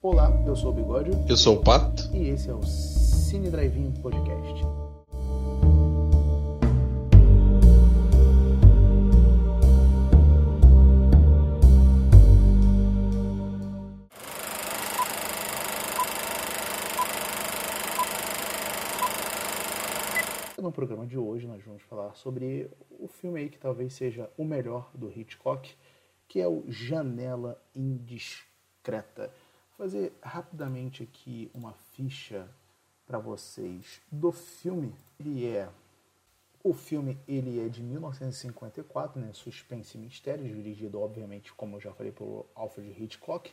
Olá, eu sou o Bigode. Eu sou o Pato. E esse é o Cine Drive-In Podcast. No programa de hoje nós vamos falar sobre o filme aí que talvez seja o melhor do Hitchcock, que é o Janela Indiscreta fazer rapidamente aqui uma ficha para vocês do filme. Ele é o filme ele é de 1954, né? Suspense e mistério, dirigido obviamente, como eu já falei, por Alfred Hitchcock,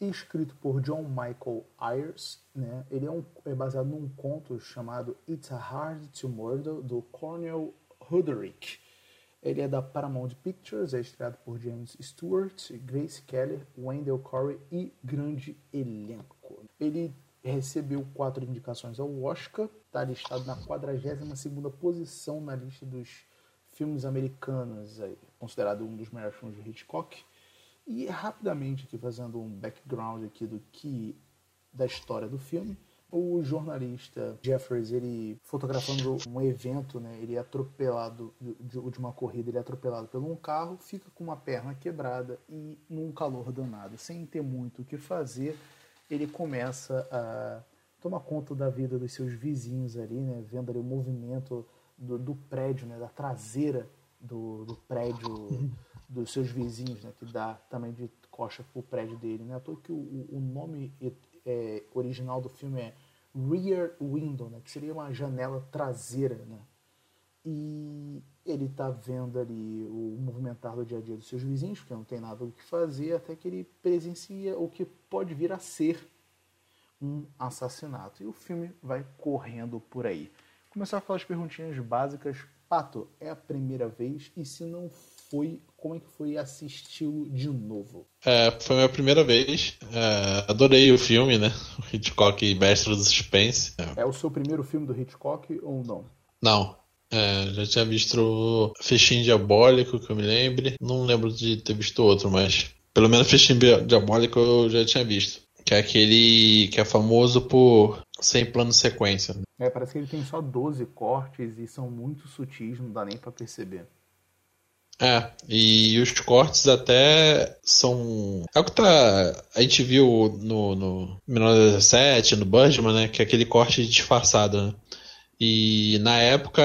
e escrito por John Michael Ayers, né? Ele é, um, é baseado num conto chamado It's Hard to Murder do Cornel Huderick. Ele é da Paramount Pictures, é estreado por James Stewart, Grace Kelly, Wendell Corey e grande elenco. Ele recebeu quatro indicações ao Oscar, está listado na 42ª posição na lista dos filmes americanos, considerado um dos melhores filmes de Hitchcock. E rapidamente aqui fazendo um background aqui do que da história do filme o jornalista Jeffers, ele fotografando um evento, né, ele é atropelado de, de uma corrida, ele é atropelado por um carro, fica com uma perna quebrada e num calor danado, sem ter muito o que fazer, ele começa a tomar conta da vida dos seus vizinhos ali, né, vendo ali o movimento do, do prédio, né, da traseira do, do prédio dos seus vizinhos, né, que dá também de coxa pro prédio dele, né, à toa que o, o nome é, original do filme é Rear Window, né, que seria uma janela traseira. Né? E ele está vendo ali o movimentar do dia a dia dos seus vizinhos, porque não tem nada o que fazer, até que ele presencia o que pode vir a ser um assassinato. E o filme vai correndo por aí. Começar com as perguntinhas básicas. Pato, é a primeira vez? E se não foi, como é que foi assisti-lo de novo? É, foi a minha primeira vez. É, adorei o filme, né? O Hitchcock, mestre do suspense. É. é o seu primeiro filme do Hitchcock ou não? Não. É, já tinha visto Fechinho Diabólico, que eu me lembre. Não lembro de ter visto outro, mas pelo menos Fechinho Diabólico eu já tinha visto. Que é aquele que é famoso por sem plano sequência. É, parece que ele tem só 12 cortes e são muito sutis, não dá nem para perceber. É, e os cortes até são. É o que tá. A gente viu no, no 1917, no Birdman, né? Que é aquele corte disfarçado, né? E na época,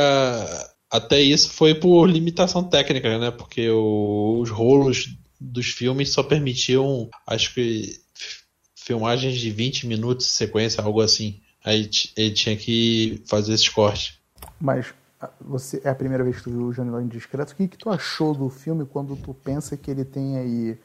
até isso foi por limitação técnica, né? Porque o, os rolos dos filmes só permitiam, acho que, filmagens de 20 minutos de sequência, algo assim. Aí ele tinha que fazer esses cortes. Mas você é a primeira vez que tu viu o Janela Indiscreto. O que, que tu achou do filme quando tu pensa que ele tem aí,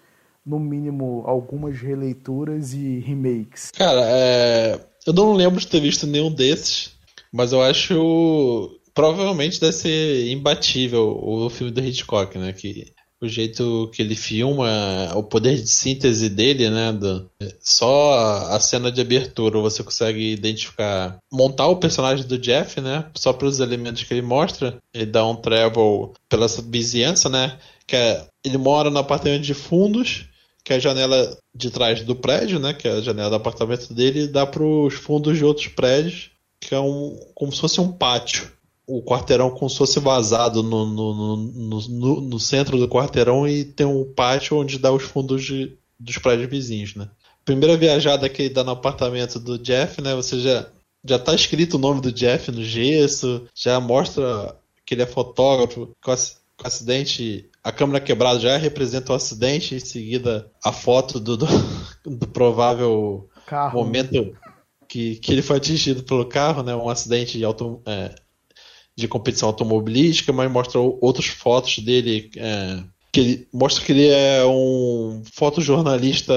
no mínimo, algumas releituras e remakes? Cara, é... eu não lembro de ter visto nenhum desses, mas eu acho. Provavelmente deve ser imbatível o filme do Hitchcock, né? Que o jeito que ele filma, o poder de síntese dele, né? Do, só a cena de abertura você consegue identificar, montar o personagem do Jeff, né? Só pelos elementos que ele mostra. Ele dá um travel pela vizinhança, né? Que é, ele mora no apartamento de fundos, que é a janela de trás do prédio, né? Que é a janela do apartamento dele, e dá para os fundos de outros prédios, que é um como se fosse um pátio o quarteirão como se fosse vazado no, no, no, no, centro do quarteirão e tem um pátio onde dá os fundos de, dos prédios vizinhos, né? Primeira viajada que ele dá no apartamento do Jeff, né? Você já, já tá escrito o nome do Jeff no gesso, já mostra que ele é fotógrafo, com o acidente, a câmera quebrada já representa o acidente, em seguida a foto do, do, do provável carro. momento que, que ele foi atingido pelo carro, né? Um acidente de auto, é, de competição automobilística, mas mostra outras fotos dele. É, que ele, mostra que ele é um fotojornalista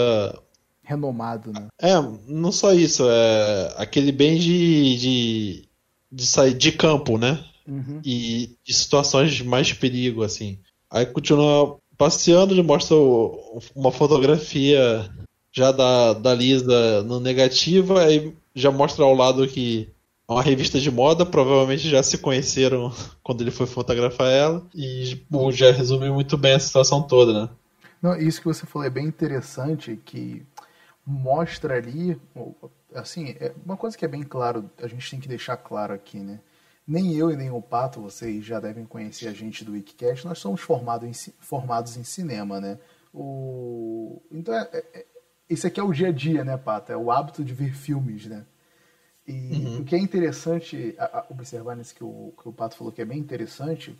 renomado, né? É, não só isso, é aquele bem de, de, de sair de campo, né? Uhum. E de situações de mais perigo, assim. Aí continua passeando, ele mostra uma fotografia já da, da Lisa no negativa, aí já mostra ao lado que uma revista de moda, provavelmente já se conheceram quando ele foi fotografar ela, e bom, já resumiu muito bem a situação toda, né? Não, isso que você falou é bem interessante, que mostra ali, assim, é uma coisa que é bem claro, a gente tem que deixar claro aqui, né? Nem eu e nem o Pato, vocês já devem conhecer a gente do Wikicast, nós somos formados em, formados em cinema, né? O... Então, é, é, é, esse aqui é o dia a dia, né, Pato? É o hábito de ver filmes, né? E uhum. o que é interessante a, a observar nisso que o, que o Pato falou que é bem interessante,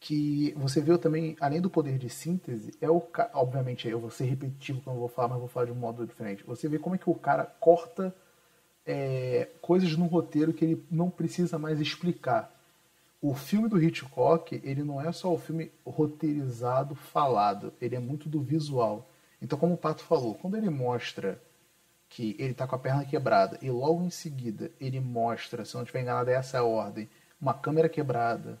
que você viu também, além do poder de síntese, é o obviamente eu vou ser repetitivo quando eu vou falar, mas vou falar de um modo diferente. Você vê como é que o cara corta é, coisas no roteiro que ele não precisa mais explicar. O filme do Hitchcock, ele não é só o filme roteirizado, falado, ele é muito do visual. Então, como o Pato falou, quando ele mostra que ele está com a perna quebrada e logo em seguida ele mostra, se não estiver enganado, é essa a ordem, uma câmera quebrada,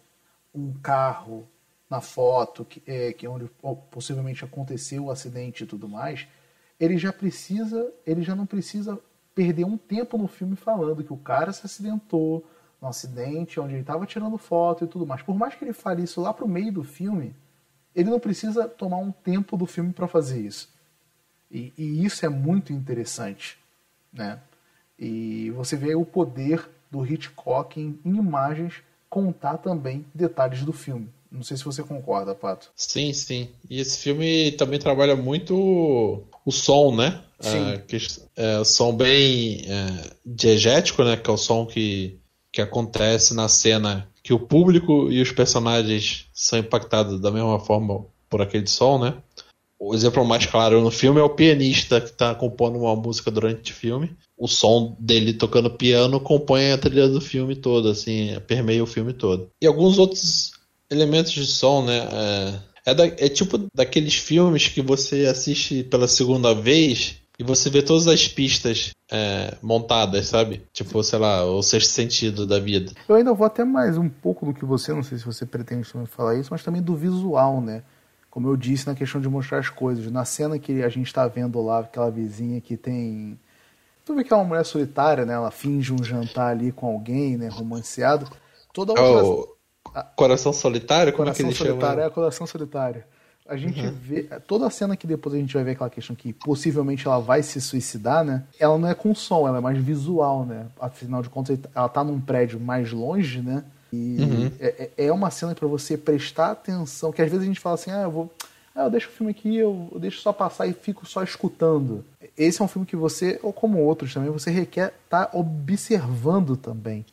um carro na foto, que é, que é onde possivelmente aconteceu o acidente e tudo mais, ele já precisa, ele já não precisa perder um tempo no filme falando que o cara se acidentou no acidente, onde ele estava tirando foto e tudo mais. Por mais que ele fale isso lá pro meio do filme, ele não precisa tomar um tempo do filme para fazer isso. E, e, isso é muito interessante, né? E você vê o poder do Hitchcock em, em imagens contar também detalhes do filme. Não sei se você concorda, Pato. Sim, sim. E esse filme também trabalha muito o som, né? Sim. É, que, é, o som bem é, diegético, né? Que é o som que, que acontece na cena que o público e os personagens são impactados da mesma forma por aquele som, né? O exemplo mais claro no filme é o pianista que está compondo uma música durante o filme. O som dele tocando piano compõe a trilha do filme todo, assim, permeia o filme todo. E alguns outros elementos de som, né? É é, da, é tipo daqueles filmes que você assiste pela segunda vez e você vê todas as pistas é, montadas, sabe? Tipo, sei lá, o sexto sentido da vida. Eu ainda vou até mais um pouco do que você, não sei se você pretende falar isso, mas também do visual, né? Como eu disse na questão de mostrar as coisas. Na cena que a gente está vendo lá, aquela vizinha que tem. Tu vê que é uma mulher solitária, né? Ela finge um jantar ali com alguém, né? Romanceado. Toda outra. Oh, Coração Solitário? Como coração é que ele solitário, chama? É, Coração Solitário. A gente uhum. vê. Toda a cena que depois a gente vai ver aquela questão que possivelmente ela vai se suicidar, né? Ela não é com som, ela é mais visual, né? Afinal de contas, ela tá num prédio mais longe, né? E uhum. é, é, é uma cena para você prestar atenção, que às vezes a gente fala assim, ah, eu vou. Ah, eu deixo o filme aqui, eu, deixo só passar e fico só escutando. Esse é um filme que você, ou como outros também, você requer estar tá observando também.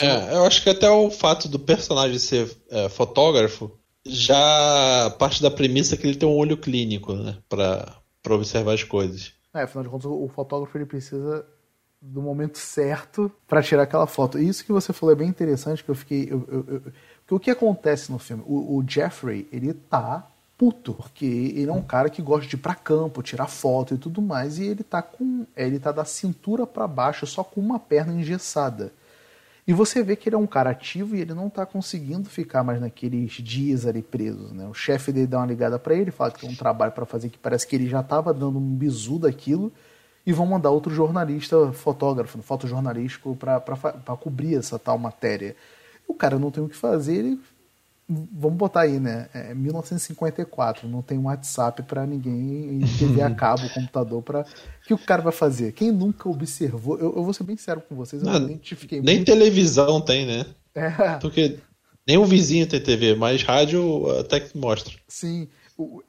É, eu acho que até o fato do personagem ser é, fotógrafo já parte da premissa que ele tem um olho clínico, né? Pra, pra observar as coisas. É, afinal de contas, o fotógrafo ele precisa do momento certo para tirar aquela foto. Isso que você falou é bem interessante, que eu fiquei. Eu, eu, eu, porque o que acontece no filme? O, o, Jeffrey, ele tá puto, porque ele é um cara que gosta de ir pra campo, tirar foto e tudo mais, e ele tá com. Ele tá da cintura para baixo, só com uma perna engessada. E você vê que ele é um cara ativo e ele não está conseguindo ficar mais naqueles dias ali presos. Né? O chefe dele dá uma ligada para ele, fala que tem um trabalho para fazer que parece que ele já estava dando um bizu daquilo e vão mandar outro jornalista, fotógrafo, fotojornalístico, para cobrir essa tal matéria. O cara não tem o que fazer, ele vamos botar aí, né? É 1954, não tem um WhatsApp para ninguém e TV a cabo, computador para o que o cara vai fazer? Quem nunca observou? Eu, eu vou ser bem sério com vocês, eu não, identifiquei Nem muito... televisão tem, né? É. Porque nem o vizinho tem TV, mas rádio até que mostra. Sim. Eu,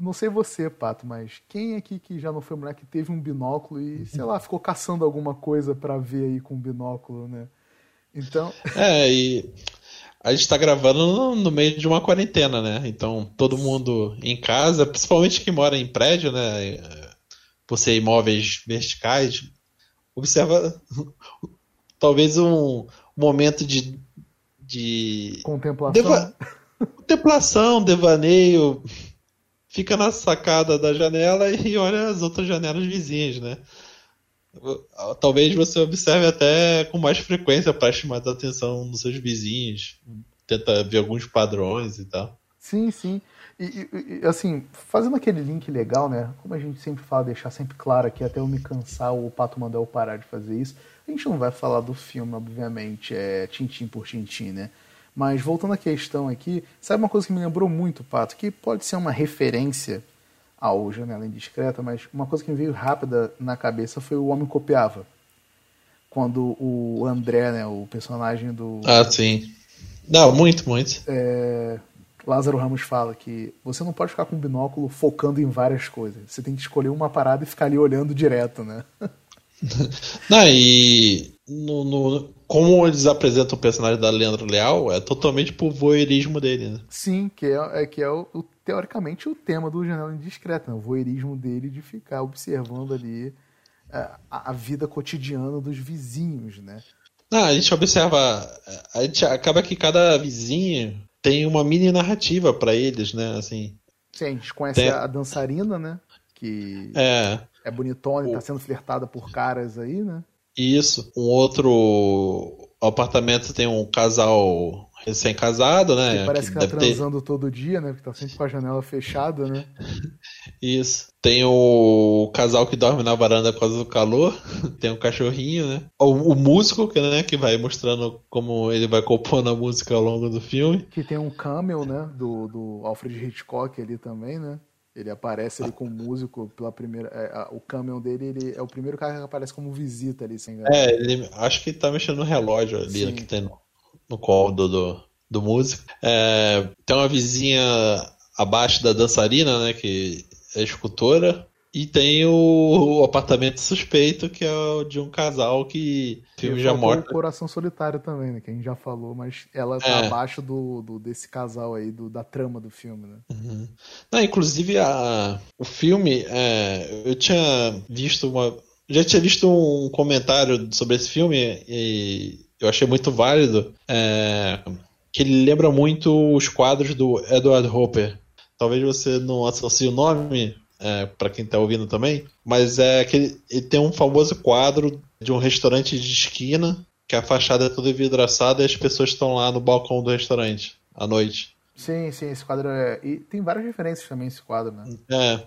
não sei você, Pato, mas quem aqui que já não foi moleque teve um binóculo e, sei lá, ficou caçando alguma coisa para ver aí com o binóculo, né? Então. É, e a gente tá gravando no, no, meio de uma quarentena, né? Então, todo mundo em casa, principalmente quem mora em prédio, né? Por ser imóveis verticais, observa talvez um momento de. de contemplação. Deva... contemplação, devaneio. Fica na sacada da janela e olha as outras janelas vizinhas, né? talvez você observe até com mais frequência chamar a atenção dos seus vizinhos, tenta ver alguns padrões e tal. Sim, sim. E, e, assim, fazendo aquele link legal, né? Como a gente sempre fala, deixar sempre claro aqui, até eu me cansar ou o Pato mandar eu parar de fazer isso, a gente não vai falar do filme, obviamente, é tintim por tintim, né? Mas voltando à questão aqui, sabe uma coisa que me lembrou muito, Pato, que pode ser uma referência ao Janela Indiscreta, mas uma coisa que me veio rápida na cabeça foi o Homem Copiava. Quando o André, né, o personagem do. Ah, sim. Não, muito, muito. É, Lázaro Ramos fala que você não pode ficar com um binóculo focando em várias coisas. Você tem que escolher uma parada e ficar ali olhando direto, né? não, e no, no, como eles apresentam o personagem da Leandro Leal, é totalmente por voyeurismo dele, né? Sim, que é, é que é o, o, teoricamente o tema do Janela Indiscreta, né? o voyeurismo dele de ficar observando ali é, a, a, vida cotidiana dos vizinhos, né? Não, a gente observa, a gente acaba que cada vizinho tem uma mini narrativa para eles, né? Assim. Sim, a gente conhece tem... a dançarina, né? Que é, é bonitona e tá sendo flertada por caras aí, né? Isso. Um outro apartamento tem um casal recém-casado, né? Que parece que, que tá transando ter... todo dia, né? Porque tá sempre com a janela fechada, né? Isso. Tem o casal que dorme na varanda por causa do calor. Tem um cachorrinho, né? O, o músico, que, né? Que vai mostrando como ele vai compondo a música ao longo do filme. Que tem um camel, né? Do, do Alfred Hitchcock ali também, né? Ele aparece ali com o músico pela primeira. É, a, o caminhão dele ele é o primeiro cara que aparece como visita ali, sem É, ele, acho que tá mexendo no relógio ali Sim. que tem no, no colo do, do, do músico. É, tem uma vizinha abaixo da dançarina, né? Que é escultora. E tem o, o, apartamento suspeito, que é o de um casal que o filme já mostra. o Coração Solitário também, né? Que a gente já falou, mas ela tá é. abaixo do, do, desse casal aí, do, da trama do filme, né? Uhum. Não, inclusive, a, o filme, é, eu tinha visto uma. Já tinha visto um comentário sobre esse filme e eu achei muito válido. É, que ele lembra muito os quadros do Edward Hopper. Talvez você não associe o nome, é, para quem tá ouvindo também, mas é que ele, tem um famoso quadro de um restaurante de esquina, que a fachada é toda vidraçada e as pessoas estão lá no balcão do restaurante à noite. Sim, sim, esse quadro é. E tem várias referências também esse quadro, né? É.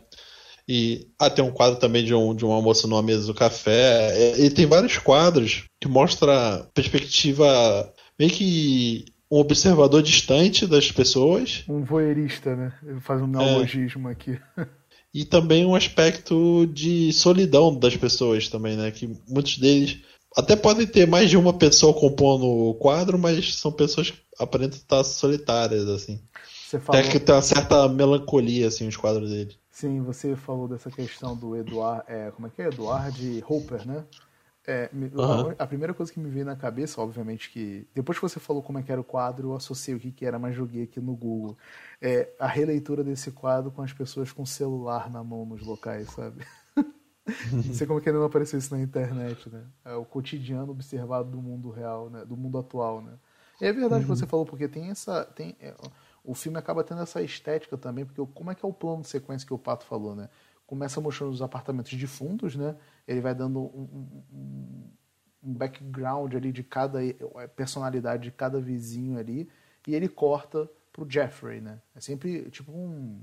E ah, tem um quadro também de um, de um almoço numa mesa do café. É, e tem vários quadros que mostra perspectiva meio que um observador distante das pessoas. Um voyeurista, né? Faz um neologismo é. aqui. e também um aspecto de solidão das pessoas também, né? Que muitos deles até podem ter mais de uma pessoa compondo o quadro, mas são pessoas que aparentam estar solitárias, assim. Você falou... Até que tem uma certa melancolia, assim, os quadros dele. Sim, você falou dessa questão do Eduard, é, como é que é? Eduard Hopper, né? É, uhum. A primeira coisa que me veio na cabeça, obviamente, que depois que você falou como é que era o quadro, eu associei o que, que era, mas joguei aqui no Google. É a releitura desse quadro com as pessoas com celular na mão nos locais, sabe? Não sei como é que não apareceu isso na internet, né? É o cotidiano observado do mundo real, né? Do mundo atual, né? E é verdade uhum. que você falou, porque tem essa. Tem, é, o filme acaba tendo essa estética também, porque como é que é o plano de sequência que o Pato falou, né? Começa mostrando os apartamentos de fundos, né? Ele vai dando um, um, um background ali de cada é, personalidade de cada vizinho ali, e ele corta pro Jeffrey, né? É sempre tipo um,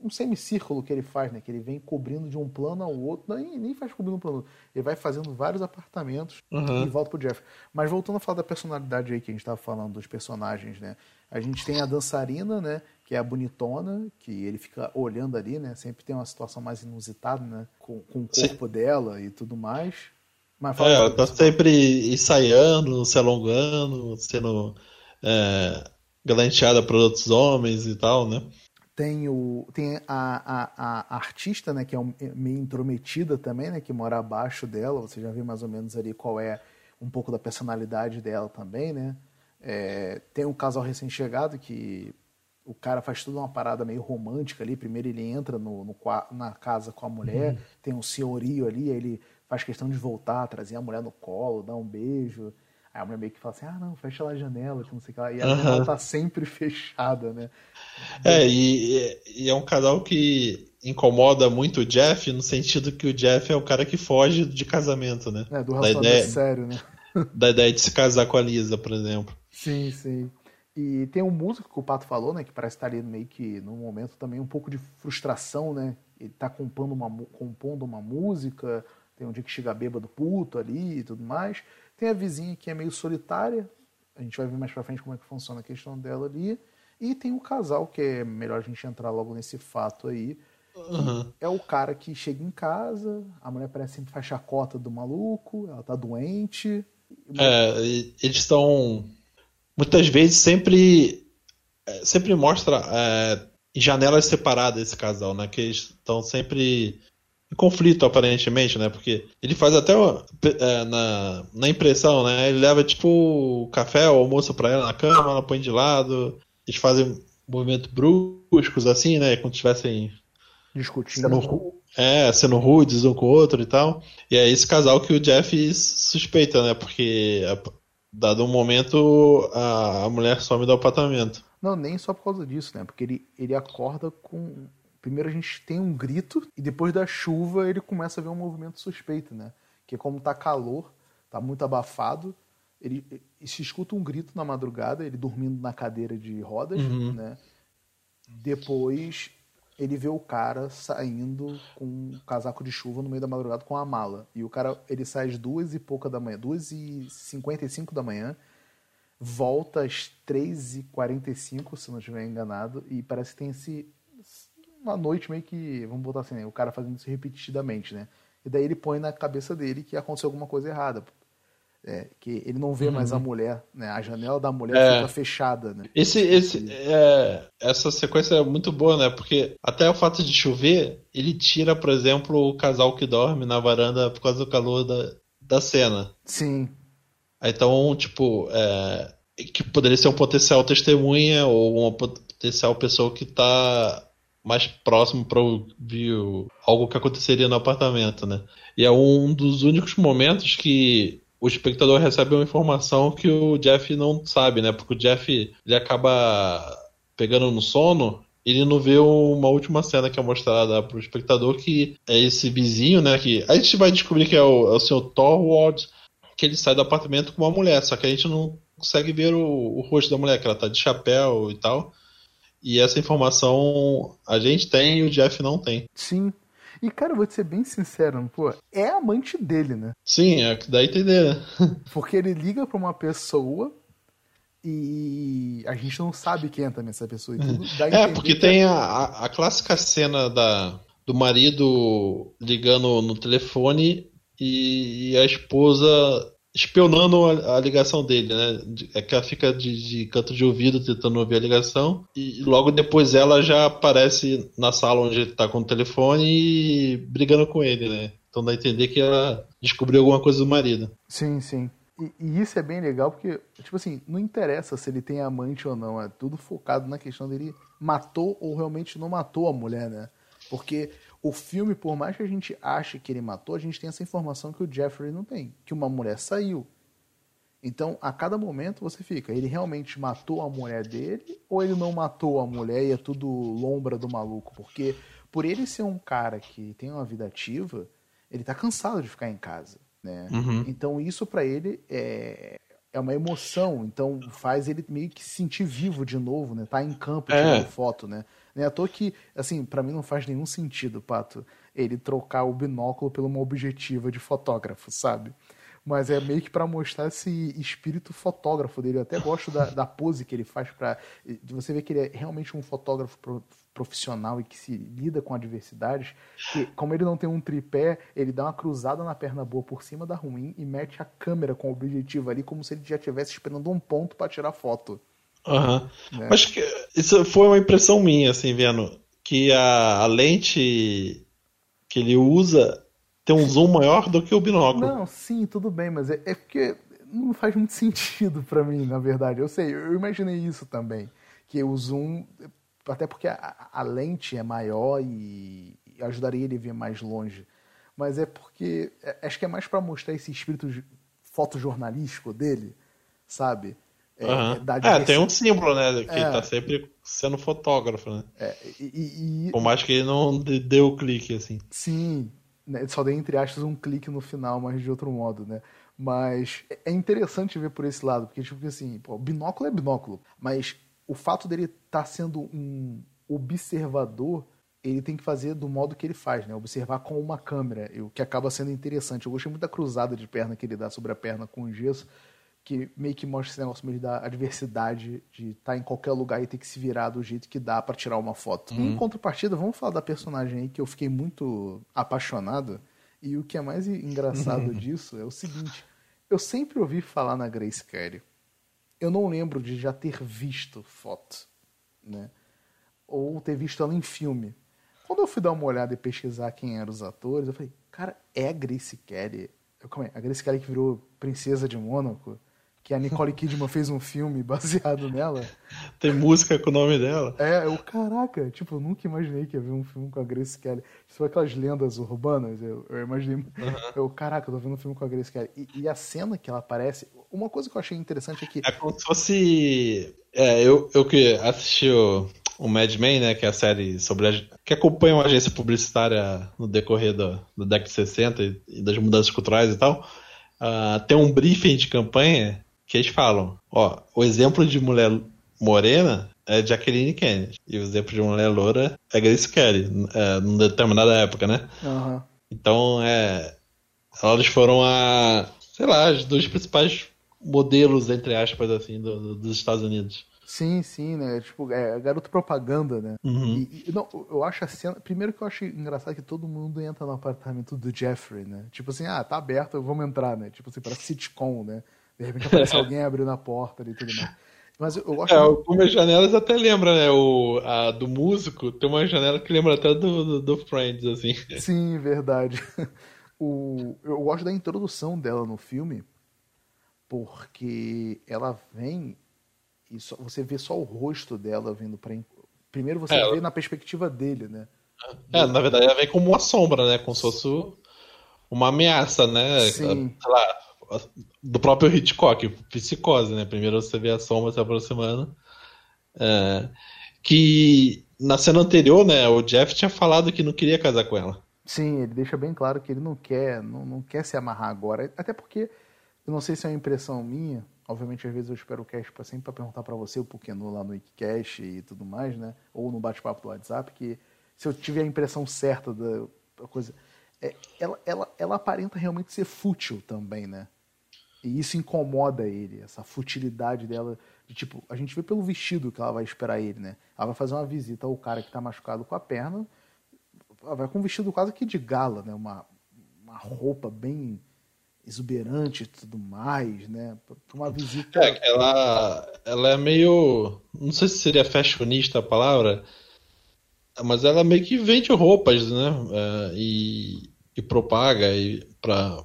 um semicírculo que ele faz, né? Que ele vem cobrindo de um plano ao outro, nem, nem faz cobrindo um plano, ele vai fazendo vários apartamentos uhum. e volta pro Jeffrey. Mas voltando a falar da personalidade aí que a gente estava falando dos personagens, né? A gente tem a dançarina, né? Que é a bonitona, que ele fica olhando ali, né? Sempre tem uma situação mais inusitada, né? Com, com o corpo Sim. dela e tudo mais. Mas é, ela tá sempre ensaiando, se alongando, sendo é, galanteada por outros homens e tal, né? Tem, o, tem a, a, a artista, né? Que é um, meio intrometida também, né? Que mora abaixo dela. Você já vê mais ou menos ali qual é um pouco da personalidade dela também, né? É, tem um casal recém-chegado que o cara faz toda uma parada meio romântica ali. Primeiro ele entra no, no na casa com a mulher, uhum. tem um senhorio ali, aí ele faz questão de voltar, trazer a mulher no colo, dar um beijo. Aí a mulher meio que fala assim, ah não, fecha lá a janela, que não sei o que lá. E a uhum. janela tá sempre fechada, né? É, e, e, é um casal que incomoda muito o Jeff, no sentido que o Jeff é o cara que foge de casamento, né? É, do relacionamento ideia, sério, né? Da ideia de se casar com a Lisa, por exemplo. Sim, sim. E tem um músico que o Pato falou, né, que parece estar ali meio que num momento também um pouco de frustração, né? Ele está compondo uma, compondo uma música, tem um dia que chega bêbado puto ali e tudo mais. Tem a vizinha que é meio solitária, a gente vai ver mais pra frente como é que funciona a questão dela ali. E tem o casal, que é melhor a gente entrar logo nesse fato aí, Uhum. É o cara que chega em casa, a mulher parece sempre faz chacota do maluco, ela tá doente. É, eles estão muitas vezes sempre é, sempre mostra é, janelas separadas esse casal, né? Que eles estão sempre em conflito aparentemente, né? Porque ele faz até é, na, na impressão, né? Ele leva tipo o café ou almoço para ela na cama, ela põe de lado. Eles fazem movimentos bruscos assim, né? Como se estivessem discutindo. Sendo, é, sendo rudes um com o outro e tal. E é esse casal que o Jeff suspeita, né? Porque dado um momento a, a mulher some do apartamento. Não, nem só por causa disso, né? Porque ele, ele acorda com. Primeiro a gente tem um grito e depois da chuva ele começa a ver um movimento suspeito, né? Que como tá calor, tá muito abafado, ele, ele se escuta um grito na madrugada, ele dormindo na cadeira de rodas, uhum. né? Depois ele vê o cara saindo com um casaco de chuva no meio da madrugada com a mala. E o cara, ele sai às duas e pouca da manhã, duas e cinquenta e cinco da manhã, volta às três e quarenta e cinco, se não estiver enganado, e parece que tem esse... uma noite meio que, vamos botar assim, né? o cara fazendo isso repetidamente, né? E daí ele põe na cabeça dele que aconteceu alguma coisa errada. É, que ele não vê uhum. mais a mulher, né? A janela da mulher é. fica fechada, né? Esse, esse, é, essa sequência é muito boa, né? Porque até o fato de chover, ele tira, por exemplo, o casal que dorme na varanda por causa do calor da, da cena. Sim. Então, tipo, é, que poderia ser um potencial testemunha ou uma potencial pessoa que tá mais próximo para ouvir algo que aconteceria no apartamento, né? E é um dos únicos momentos que o espectador recebe uma informação que o Jeff não sabe, né? Porque o Jeff ele acaba pegando no sono ele não vê uma última cena que é mostrada para o espectador, que é esse vizinho, né? Que a gente vai descobrir que é o, é o seu Thorwald, que ele sai do apartamento com uma mulher, só que a gente não consegue ver o, o rosto da mulher, que ela tá de chapéu e tal. E essa informação a gente tem e o Jeff não tem. Sim, e, cara, vou te ser bem sincero, pô, é amante dele, né? Sim, é que dá a entender, né? Porque ele liga pra uma pessoa e a gente não sabe quem é também essa pessoa. E tudo dá é, porque tem a, a clássica cena da, do marido ligando no telefone e, e a esposa espionando a, a, ligação dele, né? É que ela fica de, de, canto de ouvido tentando ouvir a ligação e logo depois ela já aparece na sala onde ele tá com o telefone e brigando com ele, né? Então dá a entender que ela descobriu alguma coisa do marido. Sim, sim. E, e, isso é bem legal porque, tipo assim, não interessa se ele tem amante ou não, é tudo focado na questão dele matou ou realmente não matou a mulher, né? Porque o filme, por mais que a gente ache que ele matou, a gente tem essa informação que o Jeffrey não tem, que uma mulher saiu. Então, a cada momento você fica, ele realmente matou a mulher dele ou ele não matou a mulher e é tudo lombra do maluco? Porque por ele ser um cara que tem uma vida ativa, ele tá cansado de ficar em casa, né? Uhum. Então, isso para ele é, é uma emoção, então faz ele meio que se sentir vivo de novo, né? Tá em campo tirando é. foto, né? É à toa que, assim, para mim não faz nenhum sentido, Pato, ele trocar o binóculo por uma objetiva de fotógrafo, sabe? Mas é meio que para mostrar esse espírito fotógrafo dele. Eu até gosto da, da pose que ele faz para você ver que ele é realmente um fotógrafo pro, profissional e que se lida com adversidades. Que, como ele não tem um tripé, ele dá uma cruzada na perna boa por cima da ruim e mete a câmera com o objetivo ali como se ele já estivesse esperando um ponto para tirar foto. Uhum. É. Mas que, isso foi uma impressão minha, assim, vendo que a, a, lente que ele usa tem um zoom maior do que o binóculo. Não, sim, tudo bem, mas é, é porque não faz muito sentido para mim, na verdade. Eu sei, eu imaginei isso também, que o zoom, até porque a, a lente é maior e, e ajudaria ele a ver mais longe. Mas é porque é, acho que é mais para mostrar esse espírito fotojornalístico dele, sabe? É, uhum. é, tem um símbolo, né? Que é. tá sempre sendo fotógrafo, né? É, e, e, Por mais que ele não deu o clique, assim. Sim, né? só dei entre aspas um clique no final, mas de outro modo, né? Mas é interessante ver por esse lado, porque, tipo assim, pô, binóculo é binóculo, mas o fato dele estar tá sendo um observador, ele tem que fazer do modo que ele faz, né? Observar com uma câmera, o que acaba sendo interessante. Eu gostei muito da cruzada de perna que ele dá sobre a perna com o gesso, que meio que mostra esse negócio meio da adversidade de estar tá em qualquer lugar e ter que se virar do jeito que dá para tirar uma foto. Uhum. Em contrapartida, vamos falar da personagem aí que eu fiquei muito apaixonado. E o que é mais engraçado uhum. disso é o seguinte: eu sempre ouvi falar na Grace Kelly. Eu não lembro de já ter visto foto, né? Ou ter visto ela em filme. Quando eu fui dar uma olhada e pesquisar quem eram os atores, eu falei, cara, é a Grace Kelly. Eu, como é? A Grace Kelly que virou princesa de Mônaco que a Nicole Kidman fez um filme baseado nela. Tem música com o nome dela. É, eu, caraca, tipo, eu nunca imaginei que ia ver um filme com a Grace Kelly. Foi aquelas lendas urbanas, eu, eu imaginei. Uhum. Eu, caraca, eu tô vendo um filme com a Grace Kelly. E, e, a cena que ela aparece, uma coisa que eu achei interessante é que. É como se fosse. É, eu, eu que assisti o, o Mad Men, né, que é a série sobre. A, que acompanha uma agência publicitária no decorrer do, do década de 60 e, e das mudanças culturais e tal. Uh, tem um briefing de campanha que eles falam, ó, o exemplo de mulher morena é Jacqueline Kennedy. E o exemplo de mulher loura é Grace Kelly, é, numa determinada época, né? Uhum. Então, é. Elas foram a. sei lá, as duas principais modelos, entre aspas, assim, do, do, dos Estados Unidos. Sim, sim, né? Tipo, é garoto propaganda, né? Uhum. E, e, não, eu acho a cena. Primeiro que eu acho engraçado que todo mundo entra no apartamento do Jeffrey, né? Tipo assim, ah, tá aberto, vamos entrar, né? Tipo assim, para sitcom, né? De repente aparece alguém abrindo a porta e tudo mais. Mas eu, gosto. É, algumas janelas até lembra, né? O, a do músico tem uma janela que lembra até do, do, do Friends, assim. Sim, verdade. O, eu gosto da introdução dela no filme, porque ela vem e só, você vê só o rosto dela vindo para primeiro você é, vê na perspectiva dele, né? É, na verdade ela vem como uma sombra, né? Como se fosse uma ameaça, né? Sim. Sei lá, do próprio Hitchcock, psicose, né? Primeiro você vê a sombra se aproximando. É, que na cena anterior, né, o Jeff tinha falado que não queria casar com ela. Sim, ele deixa bem claro que ele não quer, não, não quer se amarrar agora. Até porque, eu não sei se é uma impressão minha, obviamente às vezes eu espero o cast pra sempre para perguntar para você o porquê no lá no Wikicast e tudo mais, né? Ou no bate-papo do WhatsApp, que se eu tiver a impressão certa da coisa. É, ela, ela, ela aparenta realmente ser fútil também, né? E isso incomoda ele, essa futilidade dela. De, tipo, a gente vê pelo vestido que ela vai esperar ele, né? Ela vai fazer uma visita ao cara que tá machucado com a perna. Ela vai com um vestido quase que de gala, né? Uma, uma roupa bem exuberante e tudo mais, né? Pra uma visita. É, ela, ela é meio. Não sei se seria fashionista a palavra, mas ela meio que vende roupas, né? É, e, e propaga e pra,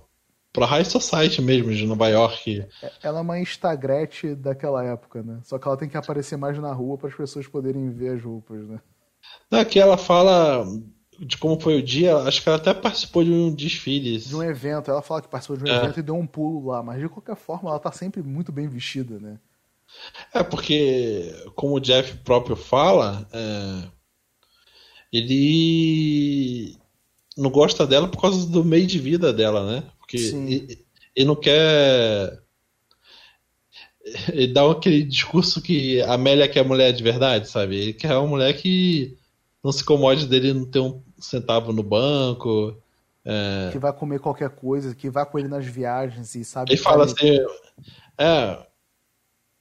pra High Society mesmo de Nova York. Ela é uma Instagrete daquela época, né? Só que ela tem que aparecer mais na rua para as pessoas poderem ver as roupas, né? Aqui ela fala de como foi o dia, acho que ela até participou de um desfile. De um evento, ela fala que participou de um é. evento e deu um pulo lá, mas de qualquer forma ela tá sempre muito bem vestida, né? É, porque, como o Jeff próprio fala, é... ele não gosta dela por causa do meio de vida dela, né? Porque ele, ele, não quer. Ele dá aquele discurso que a Amélia quer mulher de verdade, sabe? Ele quer uma mulher que não se incomode dele não ter um centavo no banco. É... Que vai comer qualquer coisa, que vai com ele nas viagens e sabe. Ele fala assim. É,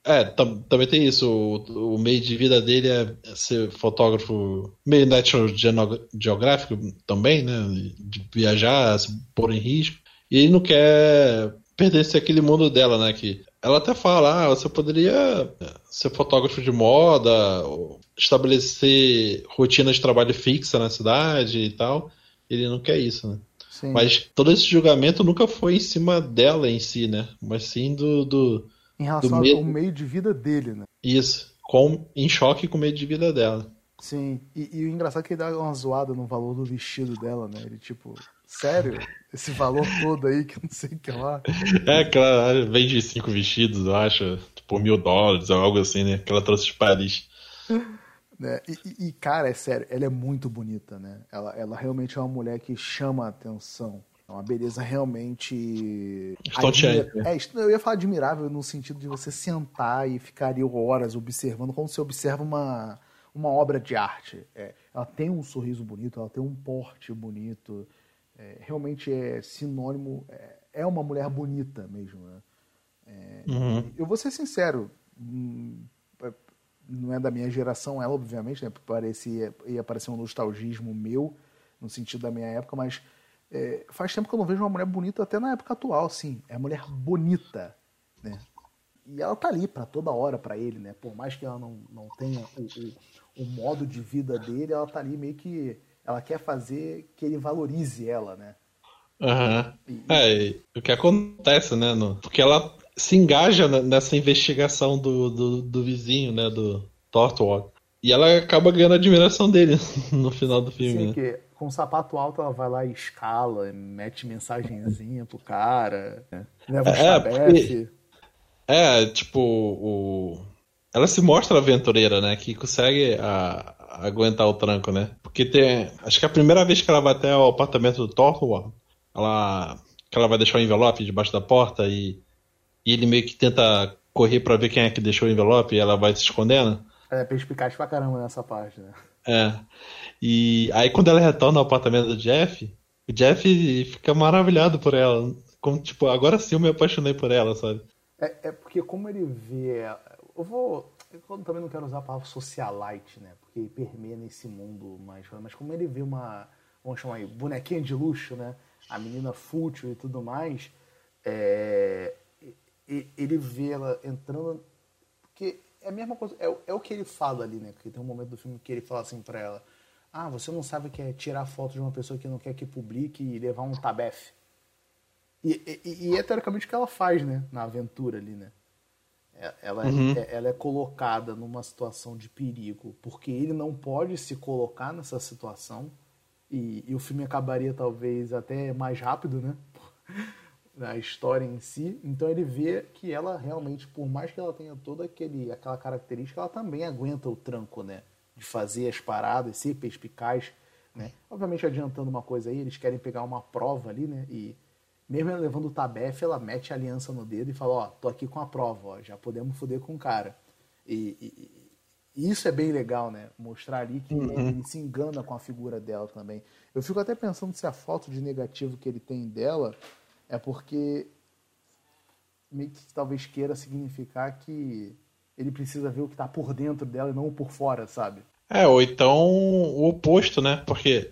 é, tam, também tem isso. O, o, meio de vida dele é ser fotógrafo, meio National Geographic também, né? De viajar, se pôr em risco. E ele não quer perder-se aquele mundo dela, né? Que ela até fala, ah, você poderia ser fotógrafo de moda, estabelecer rotina de trabalho fixa na cidade e tal. Ele não quer isso, né? Sim. Mas todo esse julgamento nunca foi em cima dela em si, né? Mas sim do. do em relação do meio... ao meio de vida dele, né? Isso. Com, em choque com o meio de vida dela. Sim. E, e o engraçado é que ele dá uma zoada no valor do vestido dela, né? Ele, tipo, Sério? Esse valor todo aí que não sei o que lá. É, que ela vende cinco vestidos, eu acho, por mil dólares ou algo assim, né? Que ela trouxe de Paris. É, e, e, cara, é sério, ela é muito bonita, né? Ela, ela realmente é uma mulher que chama a atenção. É uma beleza realmente. Estonteante. Admira... É, eu ia falar admirável no sentido de você sentar e ficar ali horas observando, como se observa uma, uma obra de arte. É, ela tem um sorriso bonito, ela tem um porte bonito é, realmente é sinônimo, é, é, uma mulher bonita mesmo. Né? É, Uhum. Eu vou ser sincero, hum, não é da minha geração ela, obviamente, né? Parecia, ia parecer um nostalgismo meu, no sentido da minha época, mas é, faz tempo que eu não vejo uma mulher bonita, até na época atual, sim. É mulher bonita, né? E ela tá ali para toda hora para ele, né? Por mais que ela não, não tenha o, o, o, modo de vida dele, ela tá ali meio que. Ela quer fazer que ele valorize ela, né? Aham. Uhum. É, o que acontece, né? No, porque ela se engaja nessa investigação do, do, do vizinho, né? Do Tortwalk. E ela acaba ganhando a admiração dele no final do filme. Sim, né? que com o sapato alto ela vai lá e escala, mete mensagenzinha pro cara, né? leva é, porque... é, tipo, o... ela se mostra aventureira, né? Que consegue a... aguentar o tranco, né? Porque tem. Acho que é a primeira vez que ela vai até o apartamento do Thorwald, ela. que ela vai deixar o envelope debaixo da porta e, e ele meio que tenta correr para ver quem é que deixou o envelope e ela vai se escondendo. É perspicaz pra caramba nessa parte, né? É. E aí quando ela retorna ao apartamento do Jeff, o Jeff fica maravilhado por ela. Como, tipo, agora sim eu me apaixonei por ela, sabe? É, é porque como ele vê. Eu vou. Eu também não quero usar a palavra socialite, né? Porque permeia nesse mundo mais. Mas como ele vê uma. Vamos chamar aí, bonequinha de luxo, né? A menina fútil e tudo mais. É, ele vê ela entrando. Porque é a mesma coisa. É, é o que ele fala ali, né? Porque tem um momento do filme que ele fala assim pra ela ah, você não sabe o que é tirar foto de uma pessoa que não quer que publique e levar um tabefe. E, e, e é teoricamente o que ela faz, né? Na aventura ali, né? É, ela, uhum. é, ela é colocada numa situação de perigo porque ele não pode se colocar nessa situação e, e o filme acabaria talvez até mais rápido, né? Na história em si. Então ele vê que ela realmente, por mais que ela tenha toda aquele, aquela característica, ela também aguenta o tranco, né? de fazer as paradas, ser perspicaz, né? Obviamente adiantando uma coisa aí, eles querem pegar uma prova ali, né? E mesmo ela levando o tabef, ela mete a aliança no dedo e fala, ó, tô aqui com a prova, ó, já podemos foder com o cara. E, e, e, isso é bem legal, né? Mostrar ali que uhum. ele se engana com a figura dela também. Eu fico até pensando se a foto de negativo que ele tem dela é porque meio que talvez queira significar que ele precisa ver o que está por dentro dela e não por fora, sabe? É, ou então o oposto, né? Porque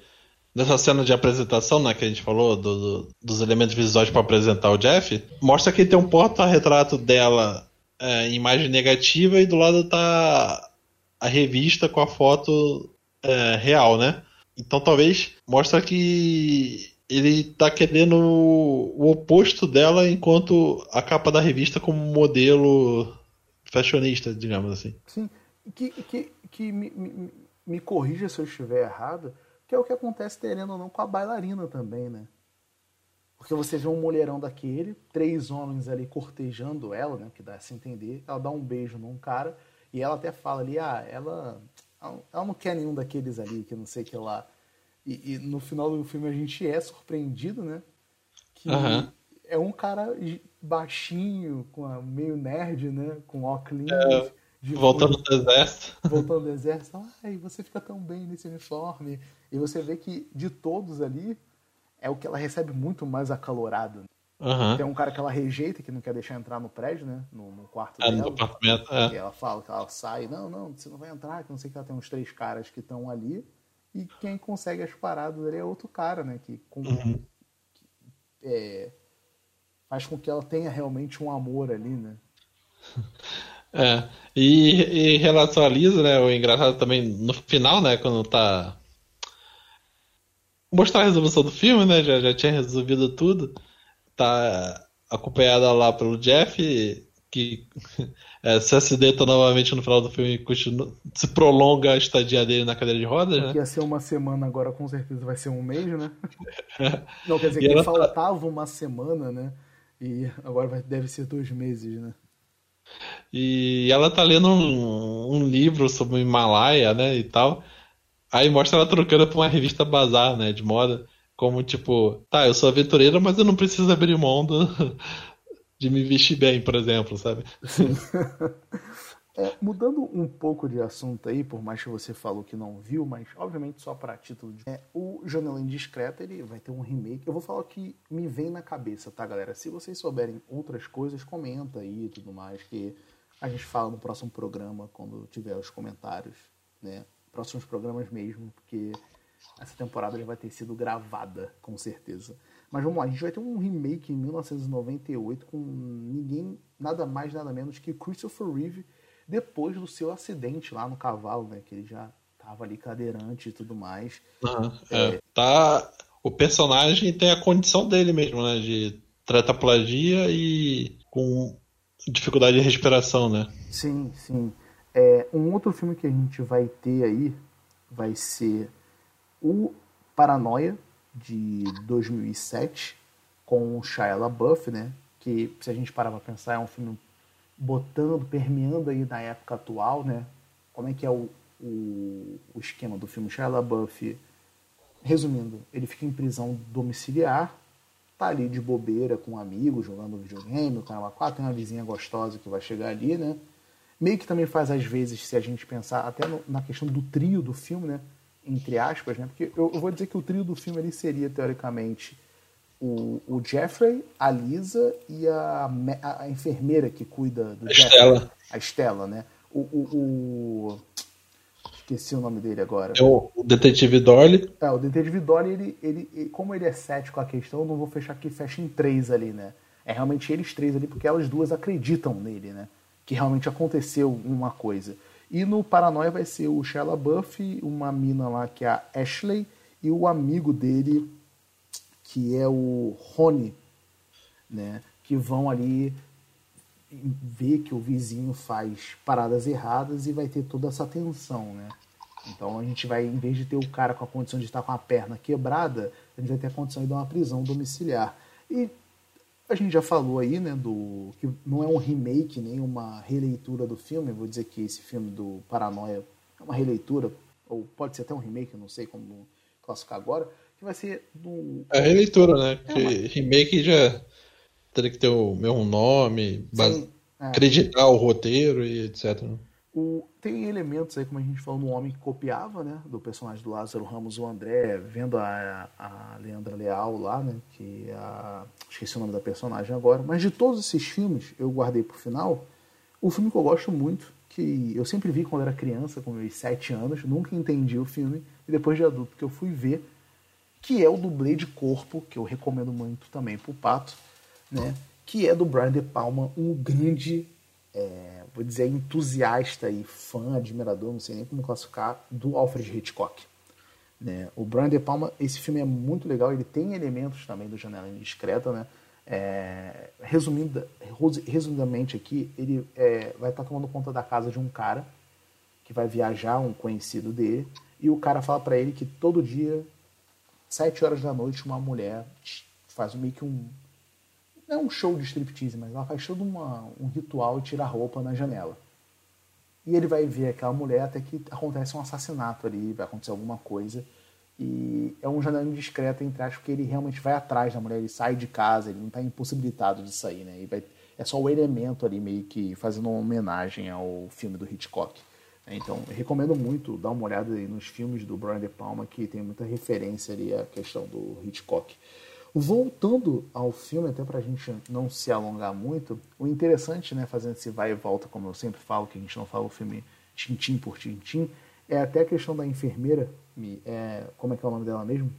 nessa cena de apresentação, né, que a gente falou, do, do, dos elementos visuais para apresentar o Jeff, mostra que tem um porta-retrato dela é, em imagem negativa e do lado tá a revista com a foto é, real, né? Então talvez mostra que ele tá querendo o oposto dela enquanto a capa da revista como modelo fashionista, digamos assim. Sim, que, que, que me, me, me corrija se eu estiver errado, que é o que acontece, querendo ou não, com a bailarina também, né? Porque você vê um mulherão daquele, três homens ali cortejando ela, né? Que dá a se entender. Ela dá um beijo num cara e ela até fala ali, ah, ela, ela não quer nenhum daqueles ali, que não sei o que lá. E, e, no final do filme a gente é surpreendido, né? Que uhum. é um cara baixinho, com a, meio nerd, né? Com óculos. É, voltando do exército. Voltando do exército. Ai, você fica tão bem nesse uniforme. E você vê que de todos ali, é o que ela recebe muito mais acalorado. Uhum. Tem um cara que ela rejeita, que não quer deixar entrar no prédio, né? No, no quarto é, dela. No apartamento, é. E ela fala que ela sai, não, não, você não vai entrar, que não sei que ela tem uns três caras que estão ali. E quem consegue as paradas ali é outro cara, né? Que, com, uhum. que é, faz com que ela tenha realmente um amor ali, né? É, e em relação a Lisa, né, o engraçado também no final, né, quando tá mostrar a resolução do filme, né, já, já tinha resolvido tudo, tá acompanhada lá pelo Jeff, que é, se acidenta novamente no final do filme e continua, se prolonga a estadia dele na cadeira de rodas, né? Ia ser uma semana, agora com certeza vai ser um mês, né? Não, quer dizer que faltava tá... uma semana, né? E agora vai, deve ser dois meses, né? E ela tá lendo um, um, livro sobre o Himalaia, né, e tal. Aí mostra ela trocando pra uma revista bazar, né, de moda. Como, tipo, tá, eu sou aventureira, mas eu não preciso abrir mão do, de me vestir bem, por exemplo, sabe? É, mudando um pouco de assunto aí, por mais que você falou que não viu, mas obviamente só para título de. É, o Janela Indiscreta ele vai ter um remake. Eu vou falar o que me vem na cabeça, tá, galera? Se vocês souberem outras coisas, comenta aí e tudo mais, que a gente fala no próximo programa, quando tiver os comentários, né? Próximos programas mesmo, porque essa temporada já vai ter sido gravada, com certeza. Mas vamos lá, a gente vai ter um remake em 1998 com ninguém, nada mais, nada menos que Christopher Reeve depois do seu acidente lá no cavalo, né? Que ele já tava ali cadeirante e tudo mais. Uhum, é, é, tá. O personagem tem a condição dele mesmo, né? De trataplagia e com dificuldade de respiração, né? Sim, sim. É, um outro filme que a gente vai ter aí vai ser o Paranoia, de 2007, com o Shia LaBeouf, né? Que, se a gente parar pra pensar, é um filme botando, permeando aí na época atual, né? Como é que é o, o, o esquema do filme Shia LaBeouf? Resumindo, ele fica em prisão domiciliar, tá ali de bobeira com um amigo, jogando videogame, o canal 4, tem uma vizinha gostosa que vai chegar ali, né? Meio que também faz às vezes, se a gente pensar até no, na questão do trio do filme, né? Entre aspas, né? Porque eu, eu vou dizer que o trio do filme ele seria, teoricamente, o, o Jeffrey, a Lisa e a, a, a enfermeira que cuida do a Jeffrey. Estela. A Estela, né? O, o, o, Esqueci o nome dele agora. É o, o Detetive Dolly. É, o Detetive Dolly, ele, ele, ele, como ele é cético a questão, eu não vou fechar que fecha em três ali, né? É realmente eles três ali, porque elas duas acreditam nele, né? Que realmente aconteceu uma coisa. E no Paranoia vai ser o Shia Buffy, uma mina lá que é a Ashley, e o amigo dele, que é o Rony, né? Que vão ali ver que o vizinho faz paradas erradas e vai ter toda essa tensão, né? Então a gente vai, em vez de ter o cara com a condição de estar com a perna quebrada, a gente vai ter a condição de dar uma prisão domiciliar. E a gente já falou aí, né, do que não é um remake nem uma releitura do filme. Vou dizer que esse filme do Paranoia é uma releitura, ou pode ser até um remake, não sei como classificar agora vai ser do. É releitura, né? É uma... remake já teria que ter o mesmo nome, base... é. acreditar o roteiro e etc. O... Tem elementos aí, como a gente falou, no homem que copiava, né? Do personagem do Lázaro Ramos, o André, vendo a, a Leandra Leal lá, né? Que é a... esqueci o nome da personagem agora. Mas de todos esses filmes, eu guardei pro final. O filme que eu gosto muito, que eu sempre vi quando era criança, com meus sete anos, nunca entendi o filme, e depois de adulto que eu fui ver, que é o dublê de corpo, que eu recomendo muito também pro Pato, né? Que é do Brian De Palma, um grande, é, vou dizer, entusiasta e fã, admirador, não sei nem como classificar, do Alfred Hitchcock. Né? O Brian De Palma, esse filme é muito legal, ele tem elementos também do Janela Indiscreta, né? É, resumindo, resumidamente aqui, ele é, vai estar tomando conta da casa de um cara que vai viajar, um conhecido dele, e o cara fala para ele que todo dia sete horas da noite, uma mulher faz meio que um. Não é um show de striptease, mas ela faz todo uma, um ritual e tira a roupa na janela. E ele vai ver aquela mulher até que acontece um assassinato ali, vai acontecer alguma coisa. E é um janela indiscreto, entre aspas, porque ele realmente vai atrás da mulher, ele sai de casa, ele não está impossibilitado de sair, né? Vai, é só o elemento ali, meio que fazendo uma homenagem ao filme do Hitchcock. Então, recomendo muito dar uma olhada nos filmes do Brian De Palma, que tem muita referência ali à questão do Hitchcock. Voltando ao filme, até para a gente não se alongar muito, o interessante, né, fazendo esse vai e volta, como eu sempre falo, que a gente não fala o filme tintim por tintim, é até a questão da enfermeira, é, como é que é o nome dela mesmo?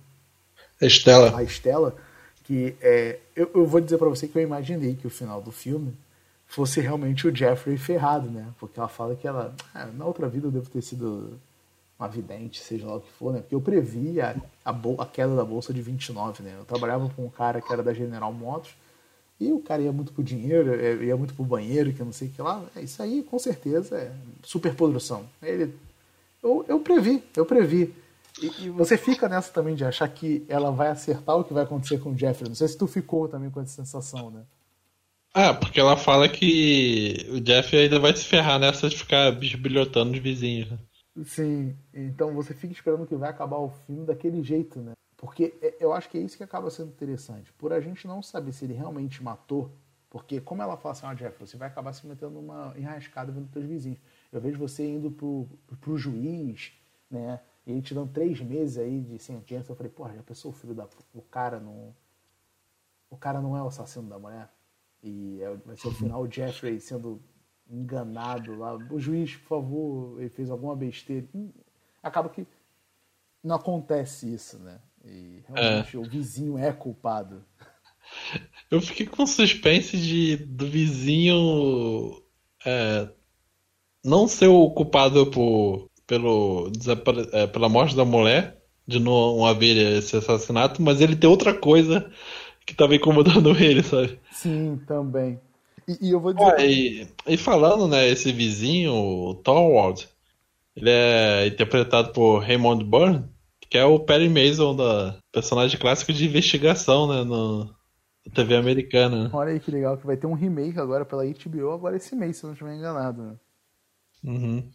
Estela. A Estela, que é, eu, eu vou dizer para você que eu imaginei que o final do filme fosse realmente o Jeffrey ferrado, né? Porque ela fala que ela, ah, na outra vida eu devo ter sido uma vidente, seja lá o que for, né? Porque eu previ a, a, queda da bolsa de 29, né? Eu trabalhava com um cara que era da General Motors e o cara ia muito pro dinheiro, é, ia muito pro banheiro, que eu não sei o que lá. É, isso aí, com certeza, é superprodução. Ele, eu, eu previ, eu previ. E, e, você fica nessa também de achar que ela vai acertar o que vai acontecer com o Jeffrey. Não sei se tu ficou também com essa sensação, né? Ah, porque ela fala que o Jeff ainda vai se ferrar nessa de ficar bisbilhotando os vizinhos. Né? Sim, então você fica esperando que vai acabar o filme daquele jeito, né? Porque é, eu acho que é isso que acaba sendo interessante. Por a gente não saber se ele realmente matou Porque como ela fala assim, ó, Jeff, você vai acabar se metendo numa enrascada vendo teus vizinhos. Eu vejo você indo pro, pro juiz, né? E ele te dando três meses aí de sentença. Eu falei, porra, já pensou o filho da. O cara não. O cara não é o assassino da mulher? E é, vai ser o final o Jeffrey sendo enganado lá. O juiz, por favor, ele fez alguma besteira. Acaba que não acontece isso, né? E realmente é. o vizinho é culpado. Eu fiquei com suspense de do vizinho é, não ser o culpado por, pelo, é, pela morte da mulher, de não haver esse assassinato, mas ele ter outra coisa que tava incomodando ele, sabe? Sim, também. E, e eu vou dizer. Ah, e, e, falando, né, esse vizinho, o Thorwald, ele é interpretado por Raymond Burr, que é o Perry Mason da personagem clássico de investigação, né, no, TV americana. Olha aí que legal, que vai ter um remake agora pela HBO, agora esse mês, se eu não estiver enganado. Né? Uhum.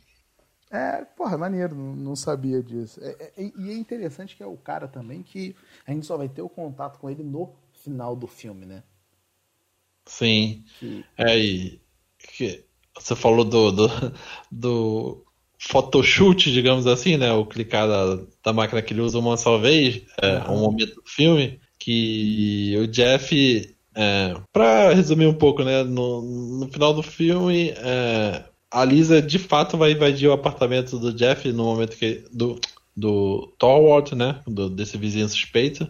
É, porra, maneiro, não, não sabia disso. É, é, e é interessante que é o cara também que a gente só vai ter o contato com ele no final do filme, né? Sim. Que... É, e que você falou do, do, do photoshoot, digamos assim, né? O clicar da, da máquina que ele usa uma só vez, é, uhum. um momento do filme que o Jeff, é, para resumir um pouco, né, no, no final do filme, é, a Lisa de fato vai invadir o apartamento do Jeff no momento que do do Thorwald, né, do, desse vizinho suspeito.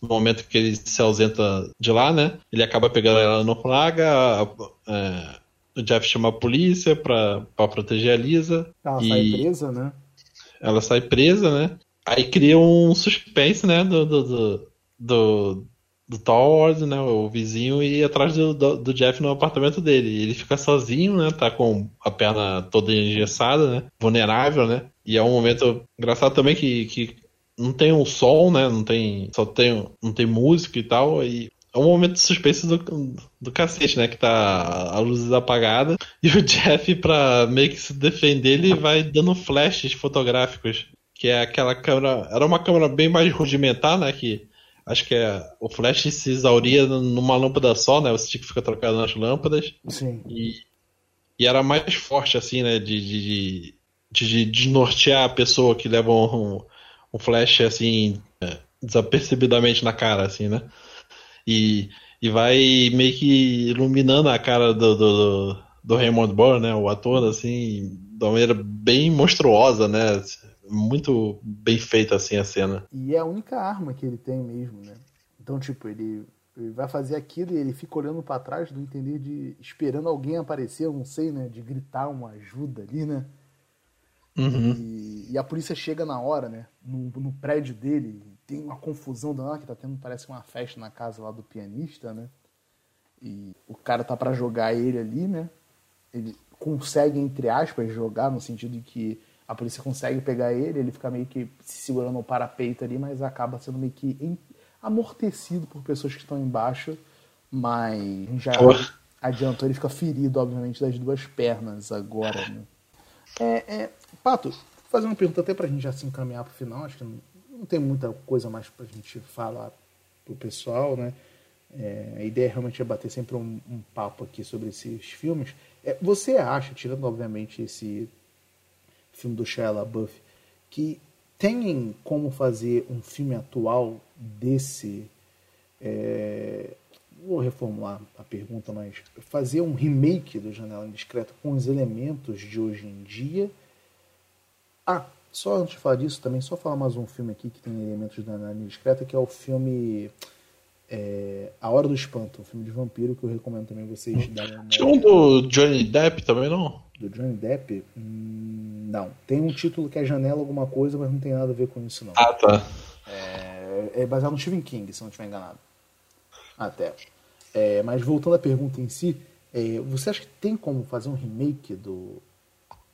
No momento que ele se ausenta de lá, né, ele acaba pegando ela no flaga. É, o Jeff chama a polícia pra, pra proteger a Lisa. Ela sai presa, né? Ela sai presa, né? Aí cria um suspense, né, do, do, do do, do Thor, né, o vizinho, e atrás do, do, do, Jeff no apartamento dele. Ele fica sozinho, né, tá com a perna toda engessada, né, vulnerável, né, e é um momento engraçado também que, que não tem um som, né, não tem, só tem, não tem música e tal, e é um momento de suspense do, do cacete, né? Que tá a luz apagada. E o Jeff, pra meio que se defender, ele vai dando flashes fotográficos. Que é aquela câmera. Era uma câmera bem mais rudimentar, né? Que acho que é, o flash se exauria numa lâmpada só, né? Você tinha que ficar trocando nas lâmpadas. Sim. E, e era mais forte, assim, né? De, de, de, de desnortear a pessoa que leva um, um flash, assim, é, desapercebidamente na cara, assim, né? E, e vai meio que iluminando a cara do, do, do Raymond Burr, né? O ator, assim, de uma maneira bem monstruosa, né? muito bem feita assim a cena. E é a única arma que ele tem mesmo, né? Então, tipo, ele, ele vai fazer aquilo e ele fica olhando para trás do entender de esperando alguém aparecer, eu não sei, né? De gritar uma ajuda ali, né? Uhum. E, e, a polícia chega na hora, né? No, no prédio dele, tem uma confusão danada que tá tendo, parece uma festa na casa lá do pianista, né? E o cara tá para jogar ele ali, né? Ele consegue, entre aspas, jogar no sentido de que a polícia consegue pegar ele, ele fica meio que se segurando no parapeito ali, mas acaba sendo meio que amortecido por pessoas que estão embaixo, mas já adiantou, ele fica ferido, obviamente, das duas pernas agora. Né? É, é, Pato, fazer uma pergunta até pra gente já se encaminhar pro final, acho que não, não tem muita coisa mais pra gente falar pro pessoal, né? É, a ideia realmente é bater sempre um, um papo aqui sobre esses filmes. É, você acha, tirando obviamente esse filme do Shia LaBeouf, que tem como fazer um filme atual desse. É, vou reformular a pergunta, mas fazer um remake do Janela Indiscreta com os elementos de hoje em dia. Ah, só antes de falar disso, também só falar mais um filme aqui que tem elementos de Janela Indiscreta, que é o filme é, A Hora do Espanto, um filme de vampiro que eu recomendo também vocês darem uma Tinha um do Johnny Depp também, não? Do Johnny Depp? Hum, não. Tem um título que é Janela alguma coisa, mas não tem nada a ver com isso, não. Ah, tá. É, é baseado no Stephen King, se não estiver enganado. Até. É, mas voltando à pergunta em si, é, você acha que tem como fazer um remake do,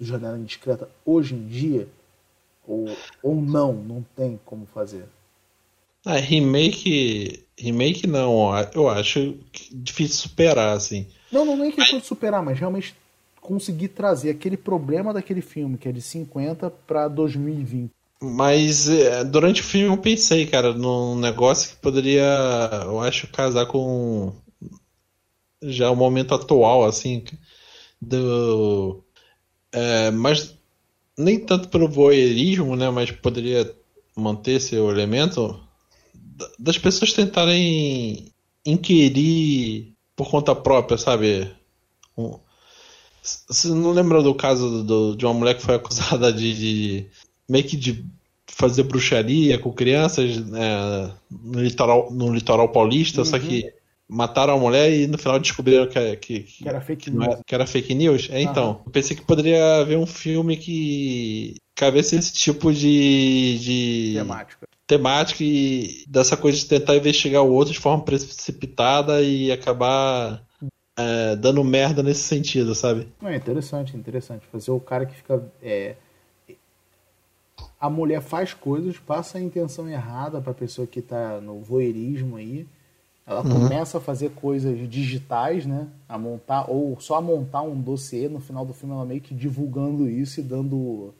do Janela Indiscreta hoje em dia? Ou, ou não, não tem como fazer? Ah, remake. Remake não, eu acho difícil superar, assim. Não, não, não é questão de superar, mas realmente conseguir trazer aquele problema daquele filme, que é de 50 para 2020. Mas é, durante o filme eu pensei, cara, num negócio que poderia, eu acho, casar com. já o momento atual, assim, do. É, mas nem tanto pelo voyeurismo, né? Mas poderia manter esse elemento das pessoas tentarem inquirir por conta própria, sabe? Você não lembra do caso do, de uma mulher que foi acusada de, de meio que de fazer bruxaria com crianças né, no, litoral, no litoral paulista, uhum. só que mataram a mulher e no final descobriram que, que, que era fake news. Era, que era fake news. É, então, eu pensei que poderia haver um filme que cabesse esse tipo de, de temática. temática e dessa coisa de tentar investigar o outro de forma precipitada e acabar é, dando merda nesse sentido, sabe? É interessante, interessante. Fazer o cara que fica. É... A mulher faz coisas, passa a intenção errada pra pessoa que tá no voyeurismo aí ela uhum. começa a fazer coisas digitais, né? A montar, ou só a montar um dossiê, no final do filme ela meio que divulgando isso e dando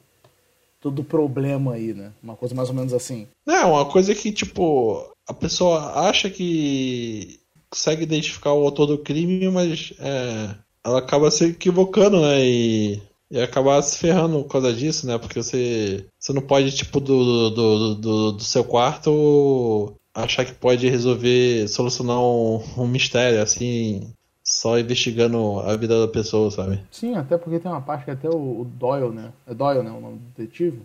todo o problema aí, né? Uma coisa mais ou menos assim. É, uma coisa que, tipo, a pessoa acha que consegue identificar o autor do crime, mas é, ela acaba se equivocando, né? E, e acabar se ferrando por causa disso, né? Porque você, você não pode, tipo, do, do, do, do seu quarto achar que pode resolver, solucionar um, um, mistério, assim, só investigando a vida da pessoa, sabe? Sim, até porque tem uma parte que até o, o Doyle, né? É Doyle, né? O nome do detetive.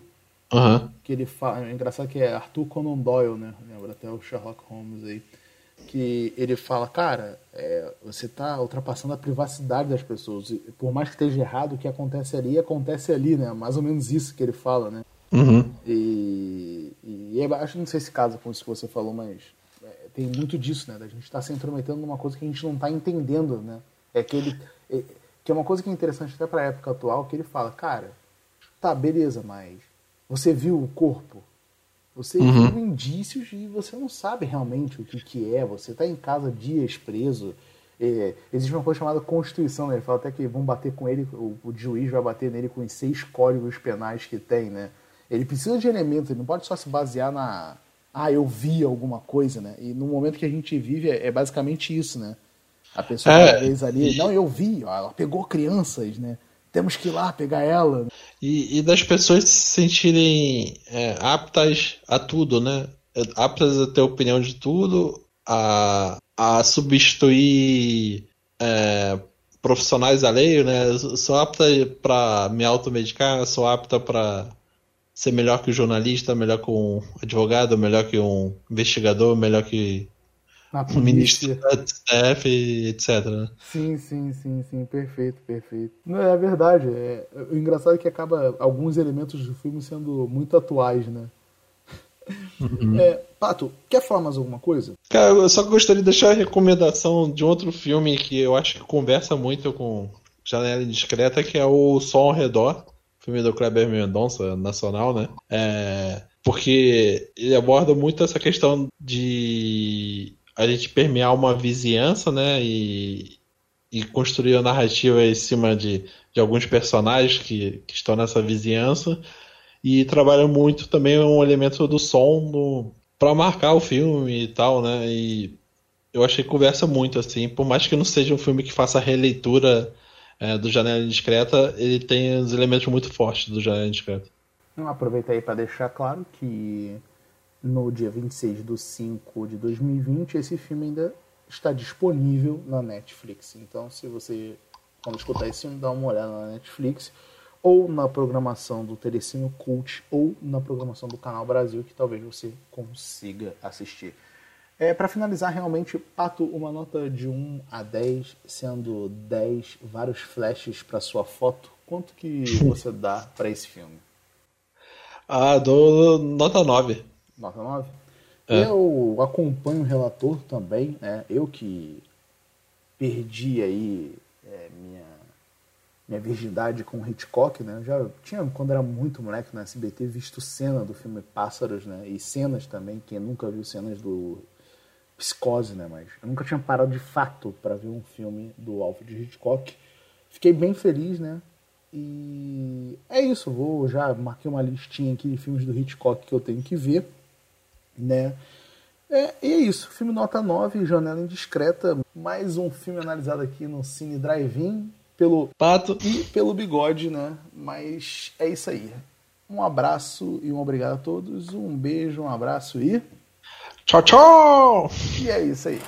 Uhum. Que ele fala. É engraçado que é Arthur Conan Doyle, né? Lembra até o Sherlock Holmes aí. Que ele fala, cara, é, você está ultrapassando a privacidade das pessoas. E por mais que esteja errado, o que acontece ali, acontece ali, né? Mais ou menos isso que ele fala, né? Uhum. E, e, e acho que não sei se casa com isso que você falou, mas é, tem muito disso, né? Da gente estar tá se intrometendo numa coisa que a gente não está entendendo, né? É que ele. É, que é uma coisa que é interessante até para a época atual, que ele fala, cara, tá, beleza, mas você viu o corpo, você uhum. viu indícios e você não sabe realmente o que, que é, você está em casa dias preso. É, existe uma coisa chamada Constituição, né? ele fala até que vão bater com ele, o, o juiz vai bater nele com os seis códigos penais que tem, né? Ele precisa de elementos, ele não pode só se basear na. Ah, eu vi alguma coisa, né? E no momento que a gente vive é, é basicamente isso, né? A pessoa é, vez ali, não, eu vi, ó, ela pegou crianças, né? Temos que ir lá pegar ela. E, e das pessoas se sentirem é, aptas a tudo, né? Aptas a ter opinião de tudo, a, a substituir é, profissionais alheios, né? Sou apta para me automedicar, sou apta para ser melhor que o jornalista, melhor que um advogado, melhor que um investigador, melhor que um ministro da STF, etc. Né? Sim, sim, sim, sim, perfeito, perfeito. Não, é verdade. É, o engraçado é que acaba alguns elementos do filme sendo muito atuais, né? Uhum. É, Pato, quer falar mais alguma coisa? Cara, eu só gostaria de deixar a recomendação de outro filme que eu acho que conversa muito com Janela Indiscreta, que é o Sol ao Redor filme do Kleber Mendonça, nacional, né? É, porque ele aborda muito essa questão de a gente permear uma vizinhança, né? E, e construir a narrativa em cima de, de alguns personagens que, que estão nessa vizinhança. E trabalha muito também um elemento do som para marcar o filme e tal, né? E eu achei que conversa muito, assim, por mais que não seja um filme que faça releitura é, do Janela Indiscreta, ele tem os elementos muito fortes do Janela Indiscreta. Aproveita aí para deixar claro que no dia 26 de 5 de 2020 esse filme ainda está disponível na Netflix. Então, se você, quando escutar esse filme, dá uma olhada na Netflix ou na programação do Telecino Cult ou na programação do Canal Brasil, que talvez você consiga assistir. É, para finalizar, realmente, Pato, uma nota de 1 a 10, sendo 10 vários flashes para sua foto, quanto que você dá para esse filme? Ah, dou nota 9. Nota 9? É. Eu acompanho o relator também, né? Eu que perdi aí é, minha, minha virgindade com Hitchcock, né? Eu já tinha, quando era muito moleque na SBT, visto cena do filme Pássaros, né? E cenas também, quem nunca viu cenas do psicose, né? Mas eu nunca tinha parado de fato para ver um filme do Alfred Hitchcock. Fiquei bem feliz, né? E é isso, vou já marquei uma listinha aqui de filmes do Hitchcock que eu tenho que ver, né? É, e é isso. Filme nota 9, Janela Indiscreta. Mais um filme analisado aqui no Cine Drive-In pelo Pato e pelo Bigode, né? Mas é isso aí. Um abraço e um obrigado a todos. Um beijo, um abraço e. Tchau, tchau! E é isso aí.